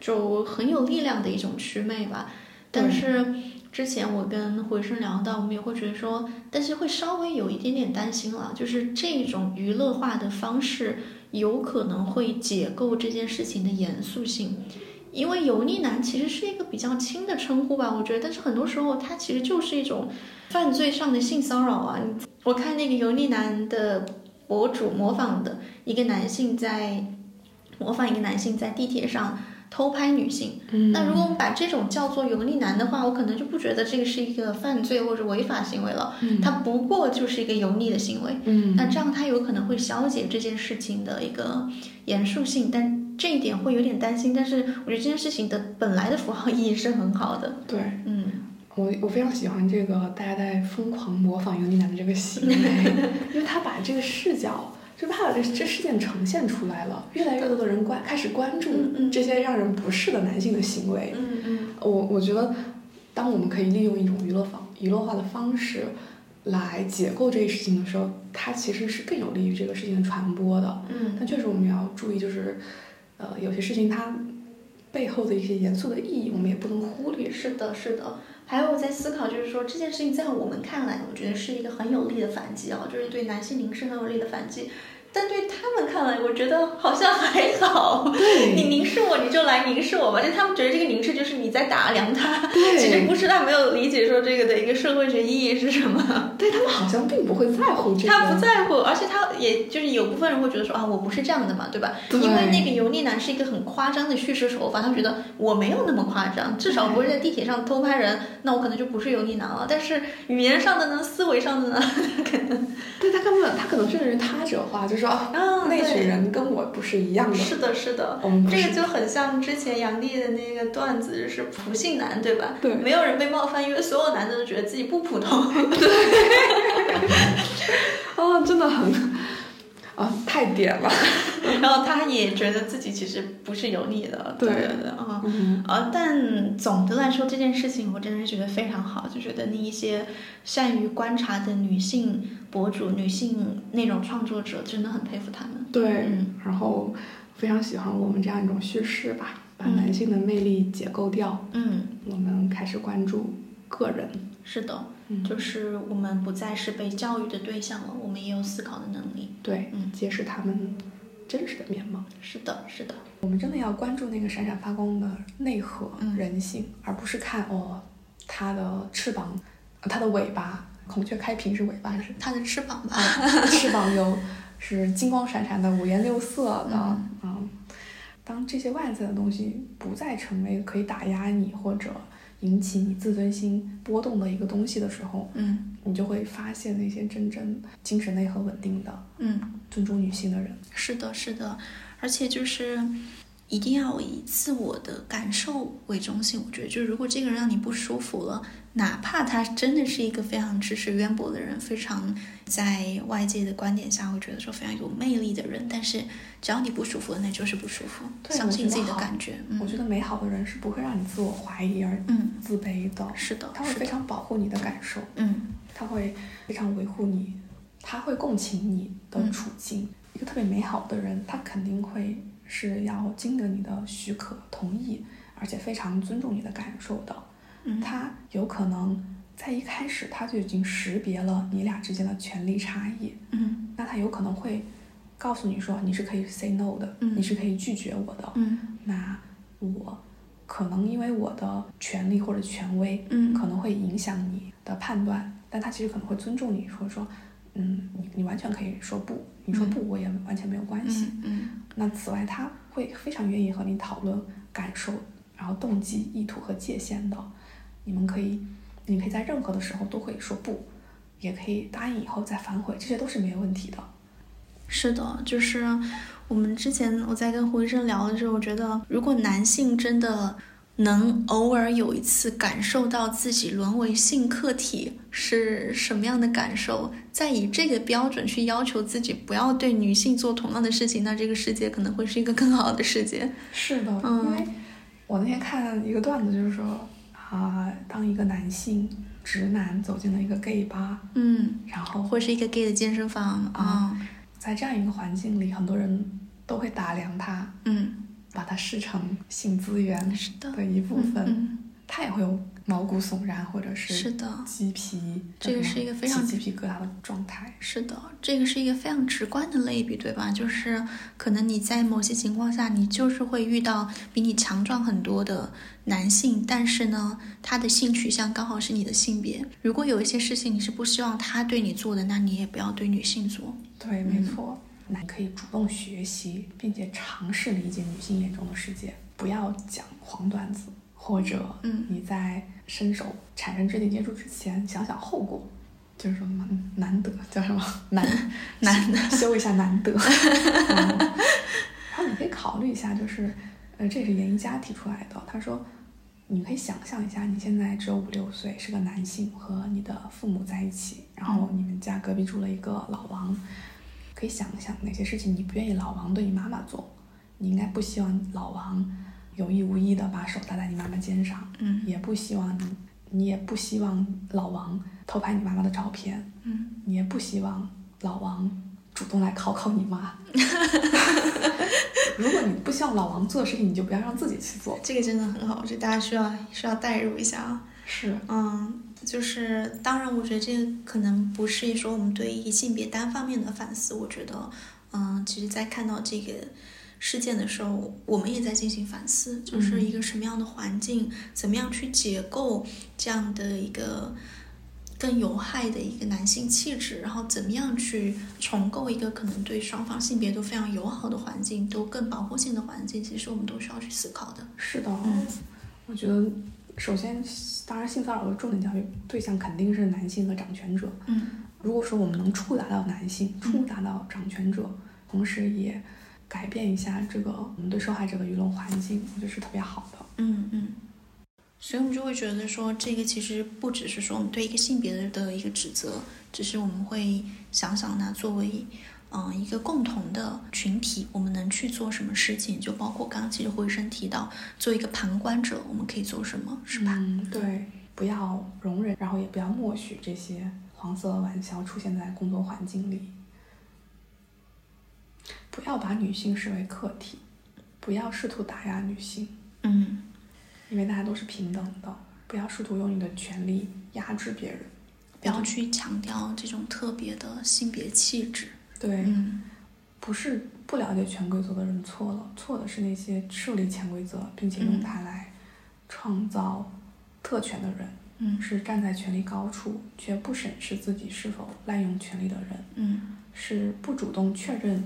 就很有力量的一种祛魅吧。但是之前我跟回声聊到，我们也会觉得说，但是会稍微有一点点担心了，就是这种娱乐化的方式。有可能会解构这件事情的严肃性，因为油腻男其实是一个比较轻的称呼吧，我觉得，但是很多时候它其实就是一种犯罪上的性骚扰啊。我看那个油腻男的博主模仿的一个男性在模仿一个男性在地铁上。偷拍女性，那如果我们把这种叫做油腻男的话，我可能就不觉得这个是一个犯罪或者违法行为了。它不过就是一个油腻的行为。那这样它有可能会消解这件事情的一个严肃性，但这一点会有点担心。但是我觉得这件事情的本来的符号意义是很好的。对，嗯，我我非常喜欢这个大家在疯狂模仿油腻男的这个行为，因为他把这个视角。就怕这这事件呈现出来了，越来越多的人关开始关注这些让人不适的男性的行为。嗯嗯，我我觉得，当我们可以利用一种娱乐方娱乐化的方式来解构这一事情的时候，它其实是更有利于这个事情的传播的。嗯，但确实我们要注意，就是呃，有些事情它背后的一些严肃的意义，我们也不能忽略。是的，是的。还有我在思考，就是说这件事情在我们看来，我觉得是一个很有力的反击啊，就是对男性凝视很有力的反击。但对他们看来，我觉得好像还好。你凝视我，你就来凝视我吧。就他们觉得这个凝视就是你在打量他，其实不是他没有理解说这个的一个社会学意义是什么。对他们好像并不会在乎这个。他不在乎，而且他也就是有部分人会觉得说啊，我不是这样的嘛，对吧？因为那个油腻男是一个很夸张的叙事手法，他觉得我没有那么夸张，至少不会在地铁上偷拍人，那我可能就不是油腻男了。但是语言上的呢，思维上的呢，可 能对他根本他可能甚至是他者化，就。说啊，那群人跟我不是一样的。是的，是的，这个就很像之前杨笠的那个段子，是普信男，对吧？对，没有人被冒犯，因为所有男的都觉得自己不普通。对，啊，真的很。啊，太点了，然后他也觉得自己其实不是油腻的，对对对啊，呃，但总的来说这件事情我真的是觉得非常好，就觉得那一些善于观察的女性博主、女性内容创作者真的很佩服他们。对，然后非常喜欢我们这样一种叙事吧，把男性的魅力解构掉。嗯，我们开始关注个人。是的。就是我们不再是被教育的对象了，我们也有思考的能力。对，嗯，揭示他们真实的面貌。是的，是的，我们真的要关注那个闪闪发光的内核、人性，而不是看哦，它的翅膀、它的尾巴，孔雀开屏是尾巴，是它的翅膀吧？翅膀有是金光闪闪的、五颜六色的。嗯，当这些外在的东西不再成为可以打压你或者。引起你自尊心波动的一个东西的时候，嗯，你就会发现那些真正精神内核稳定的，嗯，尊重女性的人。是的，是的，而且就是一定要以自我的感受为中心。我觉得，就是如果这个人让你不舒服了。哪怕他真的是一个非常知识渊博的人，非常在外界的观点下会觉得说非常有魅力的人，但是只要你不舒服那就是不舒服。相信自己的感觉。我觉得美好的人是不会让你自我怀疑而自卑的。是的，他会非常保护你的感受。嗯，他会非常维护你，他会共情你的处境。一个特别美好的人，他肯定会是要经得你的许可、同意，而且非常尊重你的感受的。他有可能在一开始他就已经识别了你俩之间的权利差异，嗯，那他有可能会告诉你说你是可以 say no 的，嗯，你是可以拒绝我的，嗯，那我可能因为我的权利或者权威，嗯。可能会影响你的判断，但他其实可能会尊重你，说说，嗯，你你完全可以说不，你说不我也完全没有关系。嗯嗯那此外，他会非常愿意和你讨论感受，然后动机、意图和界限的。你们可以，你可以在任何的时候都可以说不，也可以答应以后再反悔，这些都是没有问题的。是的，就是我们之前我在跟胡医生聊的时候，我觉得如果男性真的能偶尔有一次感受到自己沦为性客体是什么样的感受，再以这个标准去要求自己不要对女性做同样的事情，那这个世界可能会是一个更好的世界。是的，嗯。因为我那天看一个段子，就是说啊、当一个男性直男走进了一个 gay 吧，嗯，然后或是一个 gay 的健身房啊，在这样一个环境里，很多人都会打量他，嗯，把它视成性资源的的一部分，嗯他也会有毛骨悚然或者嗯，是是的。鸡皮，这个是一个非常鸡皮疙瘩的状态。是的，这个是一个非常直观的类比，对吧？就是可能你在某些情况下，你就是会遇到比你强壮很多的男性，但是呢，他的性取向刚好是你的性别。如果有一些事情你是不希望他对你做的，那你也不要对女性做。对，没错，男可以主动学习，并且尝试理解女性眼中的世界，不要讲黄段子，或者嗯。你在伸手产生肢体接触之前想想后果。就是说什么难得叫什么？难 难得修一下难得，嗯。然后你可以考虑一下，就是呃，这是严一佳提出来的，他说你可以想象一下，你现在只有五六岁，是个男性，和你的父母在一起，然后你们家隔壁住了一个老王，可以想一想哪些事情你不愿意老王对你妈妈做，你应该不希望老王有意无意的把手搭在你妈妈肩上，嗯也不希望你，你也不希望老王偷拍你妈妈的照片，嗯，你也不希望老王主动来考考你妈。如果你不希望老王做的事情，你就不要让自己去做。这个真的很好，我觉得大家需要需要代入一下啊。是，嗯，就是当然，我觉得这个可能不是说我们对一个性别单方面的反思。我觉得，嗯，其实，在看到这个事件的时候，我们也在进行反思，就是一个什么样的环境，怎么样去解构这样的一个更有害的一个男性气质，然后怎么样去重构一个可能对双方性别都非常友好的环境，都更保护性的环境，其实我们都需要去思考的。是的。嗯我觉得，首先，当然，性骚扰的重点教育对象肯定是男性和掌权者。嗯如果说我们能触达到男性，触达到掌权者，同时也改变一下这个我们对受害者的舆论环境，我觉得是特别好的。嗯嗯，所以我们就会觉得说，这个其实不只是说我们对一个性别的的一个指责，只是我们会想想呢，作为嗯、呃一个共同的群体，我们能去做什么事情，就包括刚刚其实胡医生提到，作为一个旁观者，我们可以做什么，是吧？嗯，对，不要容忍，然后也不要默许这些黄色玩笑出现在工作环境里。不要把女性视为客体，不要试图打压女性，嗯因为大家都是平等的。不要试图用你的权利压制别人。不要去强调这种特别的性别气质。对，嗯。不是不了解潜规则的人错了，错的是那些设立潜规则并且用它来创造特权的人，嗯。是站在权力高处却不审视自己是否滥用权力的人，嗯。是不主动确认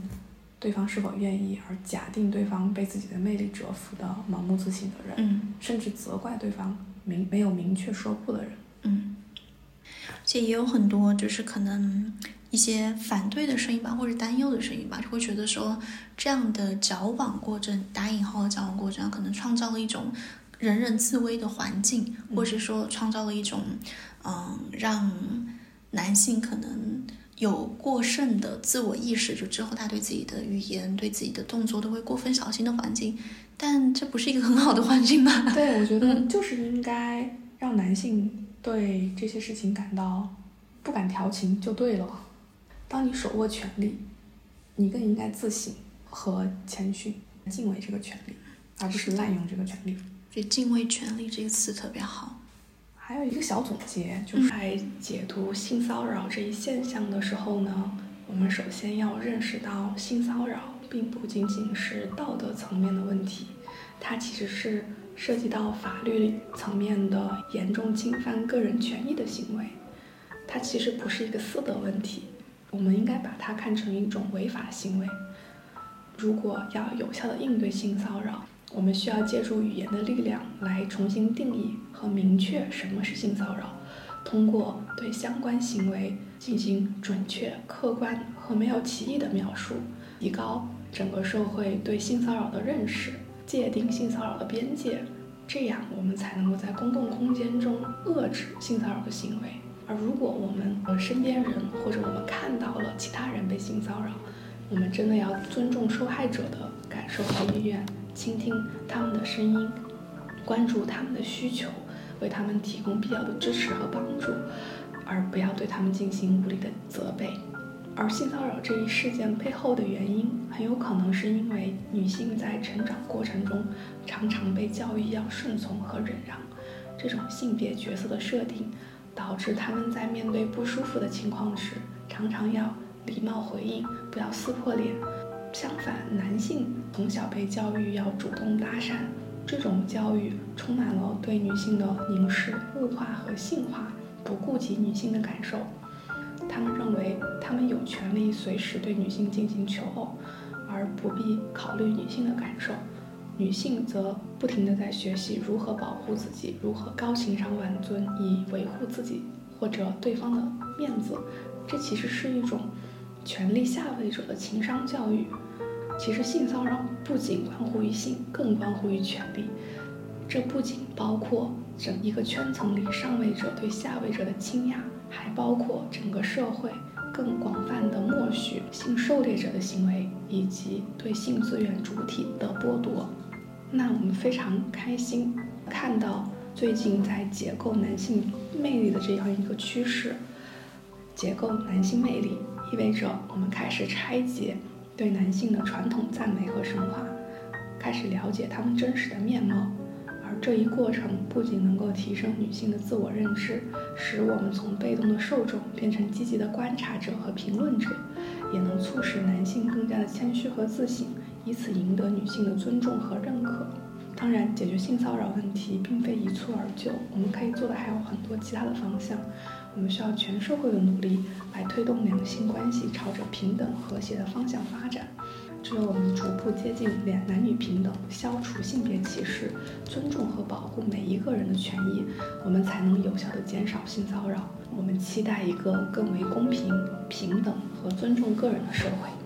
对方是否愿意而假定对方被自己的魅力折服的盲目自信的人，嗯。甚至责怪对方明没有明确说不的人。嗯，而且也有很多就是可能一些反对的声音吧，或者担忧的声音吧，就会觉得说这样的矫枉过正，打引号的矫枉过正，可能创造了一种人人自危的环境，或者说创造了一种嗯让男性可能。有过剩的自我意识，就之后他对自己的语言、对自己的动作都会过分小心的环境，但这不是一个很好的环境吧？对，我觉得就是应该让男性对这些事情感到不敢调情就对了。当你手握权力，你更应该自省和谦逊，敬畏这个权利，而不是滥用这个权利。所以“敬畏权利”这个词特别好。还有一个小总结，就是在解读性骚扰这一现象的时候呢，我们首先要认识到，性骚扰并不仅仅是道德层面的问题，它其实是涉及到法律层面的严重侵犯个人权益的行为，它其实不是一个私德问题，我们应该把它看成一种违法行为。如果要有效的应对性骚扰，我们需要借助语言的力量来重新定义和明确什么是性骚扰，通过对相关行为进行准确、客观和没有歧义的描述，提高整个社会对性骚扰的认识。界定性骚扰的边界，这样我们才能够在公共空间中遏制性骚扰的行为。如果我们和身边人或者我们看到了其他人被性骚扰，我们真的要尊重受害者的感受和意愿，倾听他们的声音，关注他们的需求，为他们提供必要的支持和帮助，而不要对他们进行无理的责备。而性骚扰这一事件背后的原因，很有可能是因为女性在成长过程中常常被教育要顺从和忍让，这种性别角色的设定，导致他们在面对不舒服的情况时，常常要礼貌回应，不要撕破脸。相反，男性从小被教育要主动搭讪，这种教育充满了对女性的凝视、物化和性化，不顾及女性的感受。他们认为，他们有权利随时对女性进行求偶，而不必考虑女性的感受。女性则不停地在学习如何保护自己，如何高情商挽尊，以维护自己或者对方的面子。这其实是一种权力下位者的情商教育。其实，性骚扰不仅关乎于性，更关乎于权力。这不仅包括整一个圈层里上位者对下位者的倾轧。还包括整个社会更广泛的默许性狩猎者的行为，以及对性资源主体的剥夺。那我们非常开心看到最近在解构男性魅力的这样一个趋势。解构男性魅力意味着我们开始拆解对男性的传统赞美和神话，开始了解他们真实的面貌。而这一过程不仅能够提升女性的自我认知，使我们从被动的受众变成积极的观察者和评论者，也能促使男性更加的谦虚和自信，以此赢得女性的尊重和认可。当然，解决性骚扰问题并非一蹴而就，我们可以做的还有很多其他的方向。我们需要全社会的努力来推动两性关系朝着平等和谐的方向发展。只有我们逐步接近两男女平等，消除性别歧视，尊重和保护每一个人的权益，我们才能有效地减少性骚扰。我们期待一个更为公平、平等和尊重个人的社会。